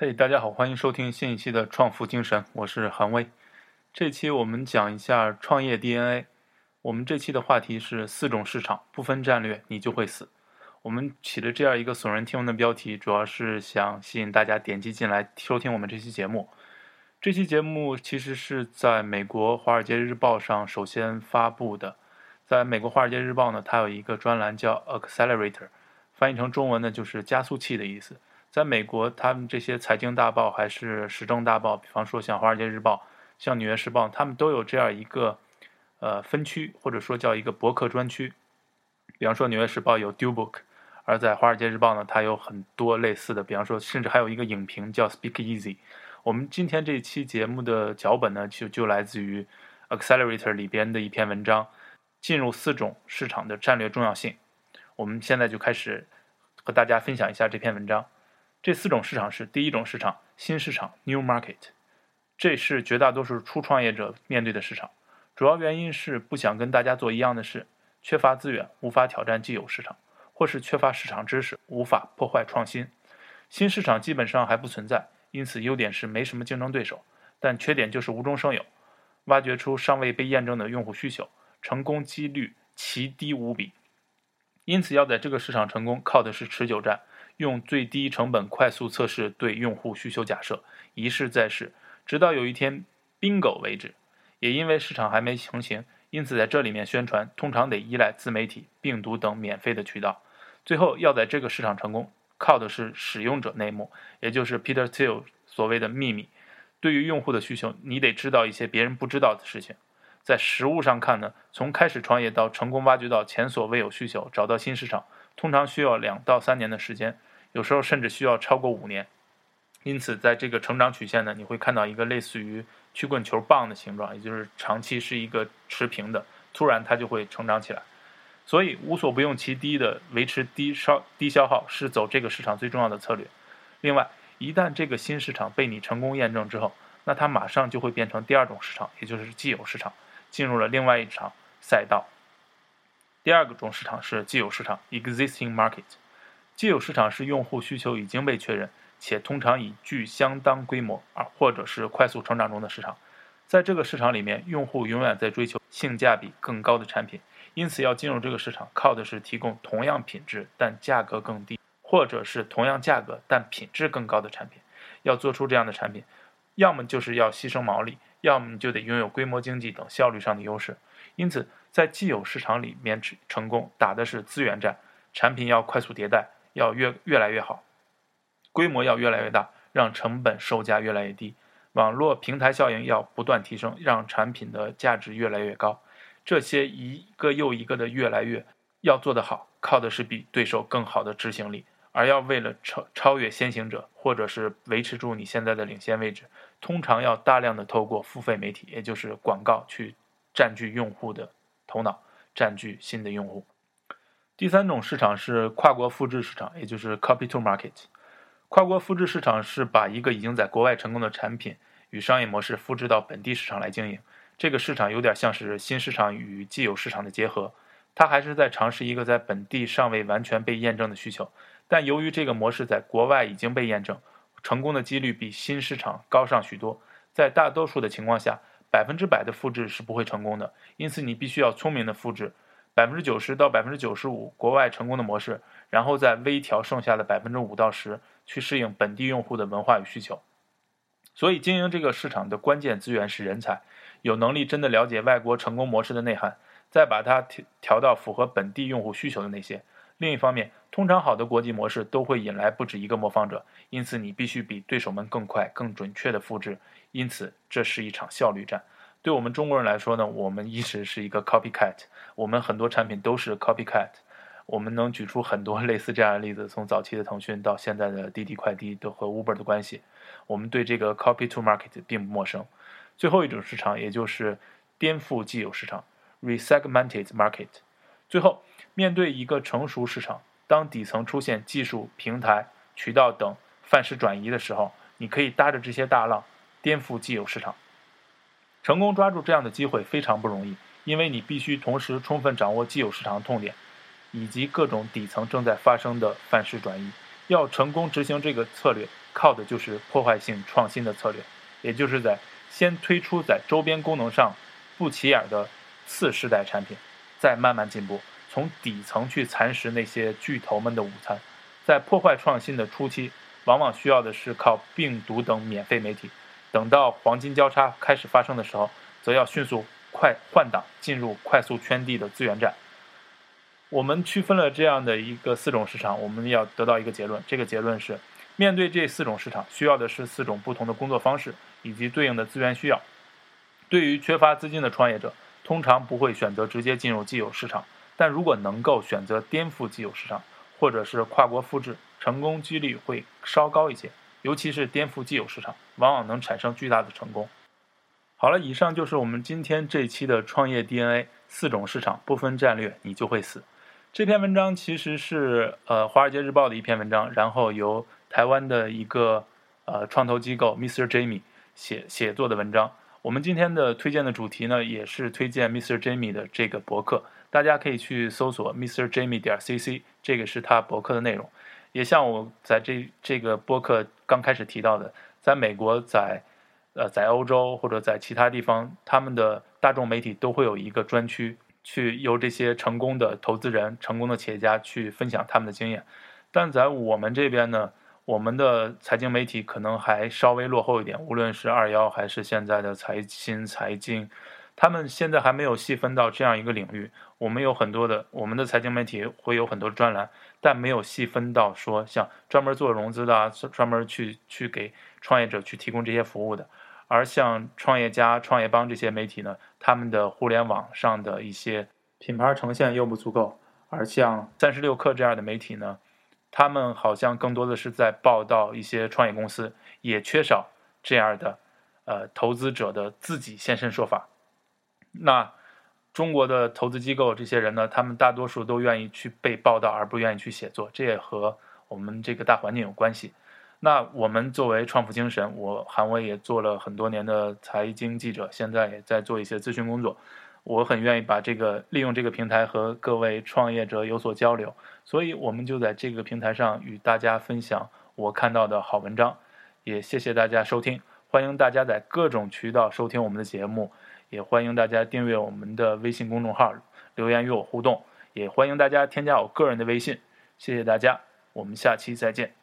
嘿，大家好，欢迎收听新一期的《创富精神》，我是韩威。这期我们讲一下创业 DNA。我们这期的话题是四种市场不分战略你就会死。我们起了这样一个耸人听闻的标题，主要是想吸引大家点击进来收听我们这期节目。这期节目其实是在美国《华尔街日报》上首先发布的。在美国《华尔街日报》呢，它有一个专栏叫 “Accelerator”，翻译成中文呢就是“加速器”的意思。在美国，他们这些财经大报还是时政大报，比方说像《华尔街日报》、像《纽约时报》，他们都有这样一个呃分区，或者说叫一个博客专区。比方说，《纽约时报》有 “Do Book”，而在《华尔街日报》呢，它有很多类似的，比方说，甚至还有一个影评叫 “Speak Easy”。我们今天这期节目的脚本呢，就就来自于 Accelerator 里边的一篇文章，进入四种市场的战略重要性。我们现在就开始和大家分享一下这篇文章。这四种市场是：第一种市场，新市场 （New Market），这是绝大多数初创业者面对的市场。主要原因是不想跟大家做一样的事，缺乏资源，无法挑战既有市场，或是缺乏市场知识，无法破坏创新。新市场基本上还不存在，因此优点是没什么竞争对手，但缺点就是无中生有，挖掘出尚未被验证的用户需求，成功几率奇低无比。因此，要在这个市场成功，靠的是持久战。用最低成本快速测试对用户需求假设，一试再试，直到有一天 bingo 为止。也因为市场还没成型，因此在这里面宣传通常得依赖自媒体、病毒等免费的渠道。最后要在这个市场成功，靠的是使用者内幕，也就是 Peter Thiel 所谓的秘密。对于用户的需求，你得知道一些别人不知道的事情。在实物上看呢，从开始创业到成功挖掘到前所未有需求，找到新市场，通常需要两到三年的时间。有时候甚至需要超过五年，因此在这个成长曲线呢，你会看到一个类似于曲棍球棒的形状，也就是长期是一个持平的，突然它就会成长起来。所以无所不用其低的维持低烧低消耗是走这个市场最重要的策略。另外，一旦这个新市场被你成功验证之后，那它马上就会变成第二种市场，也就是既有市场，进入了另外一场赛道。第二个种市场是既有市场 （existing market）。既有市场是用户需求已经被确认，且通常已具相当规模，而或者是快速成长中的市场。在这个市场里面，用户永远在追求性价比更高的产品，因此要进入这个市场，靠的是提供同样品质但价格更低，或者是同样价格但品质更高的产品。要做出这样的产品，要么就是要牺牲毛利，要么你就得拥有规模经济等效率上的优势。因此，在既有市场里面成功，打的是资源战，产品要快速迭代。要越越来越好，规模要越来越大，让成本售价越来越低，网络平台效应要不断提升，让产品的价值越来越高。这些一个又一个的越来越要做得好，靠的是比对手更好的执行力。而要为了超超越先行者，或者是维持住你现在的领先位置，通常要大量的透过付费媒体，也就是广告去占据用户的头脑，占据新的用户。第三种市场是跨国复制市场，也就是 copy to market。跨国复制市场是把一个已经在国外成功的产品与商业模式复制到本地市场来经营。这个市场有点像是新市场与既有市场的结合，它还是在尝试一个在本地尚未完全被验证的需求。但由于这个模式在国外已经被验证，成功的几率比新市场高上许多。在大多数的情况下，百分之百的复制是不会成功的，因此你必须要聪明的复制。百分之九十到百分之九十五国外成功的模式，然后再微调剩下的百分之五到十，去适应本地用户的文化与需求。所以，经营这个市场的关键资源是人才，有能力真的了解外国成功模式的内涵，再把它调调到符合本地用户需求的那些。另一方面，通常好的国际模式都会引来不止一个模仿者，因此你必须比对手们更快、更准确的复制。因此，这是一场效率战。对我们中国人来说呢，我们一直是一个 copycat，我们很多产品都是 copycat，我们能举出很多类似这样的例子，从早期的腾讯到现在的滴滴快滴都和 Uber 的关系，我们对这个 copy to market 并不陌生。最后一种市场，也就是颠覆既有市场 resegmented market。最后，面对一个成熟市场，当底层出现技术、平台、渠道等范式转移的时候，你可以搭着这些大浪颠覆既有市场。成功抓住这样的机会非常不容易，因为你必须同时充分掌握既有市场痛点，以及各种底层正在发生的范式转移，要成功执行这个策略，靠的就是破坏性创新的策略，也就是在先推出在周边功能上不起眼的次世代产品，再慢慢进步，从底层去蚕食那些巨头们的午餐。在破坏创新的初期，往往需要的是靠病毒等免费媒体；等到黄金交叉开始发生的时候，则要迅速快换挡，进入快速圈地的资源站。我们区分了这样的一个四种市场，我们要得到一个结论。这个结论是，面对这四种市场，需要的是四种不同的工作方式以及对应的资源需要。对于缺乏资金的创业者，通常不会选择直接进入既有市场，但如果能够选择颠覆既有市场，或者是跨国复制，成功几率会稍高一些。尤其是颠覆既有市场，往往能产生巨大的成功。好了，以上就是我们今天这期的创业 DNA，四种市场不分战略，你就会死。这篇文章其实是呃《华尔街日报》的一篇文章，然后由台湾的一个呃创投机构 Mr. Jamie 写写作的文章。我们今天的推荐的主题呢，也是推荐 Mr. Jamie 的这个博客，大家可以去搜索 Mr. Jamie 点 cc，这个是他博客的内容。也像我在这这个博客刚开始提到的，在美国，在呃在欧洲或者在其他地方，他们的大众媒体都会有一个专区。去由这些成功的投资人、成功的企业家去分享他们的经验，但在我们这边呢，我们的财经媒体可能还稍微落后一点，无论是二幺还是现在的财新财经，他们现在还没有细分到这样一个领域。我们有很多的，我们的财经媒体会有很多专栏，但没有细分到说像专门做融资的啊、专门去去给创业者去提供这些服务的。而像创业家、创业邦这些媒体呢，他们的互联网上的一些品牌呈现又不足够；而像三十六氪这样的媒体呢，他们好像更多的是在报道一些创业公司，也缺少这样的呃投资者的自己现身说法。那中国的投资机构这些人呢，他们大多数都愿意去被报道，而不愿意去写作，这也和我们这个大环境有关系。那我们作为创富精神，我韩威也做了很多年的财经记者，现在也在做一些咨询工作。我很愿意把这个利用这个平台和各位创业者有所交流，所以我们就在这个平台上与大家分享我看到的好文章。也谢谢大家收听，欢迎大家在各种渠道收听我们的节目，也欢迎大家订阅我们的微信公众号，留言与我互动，也欢迎大家添加我个人的微信。谢谢大家，我们下期再见。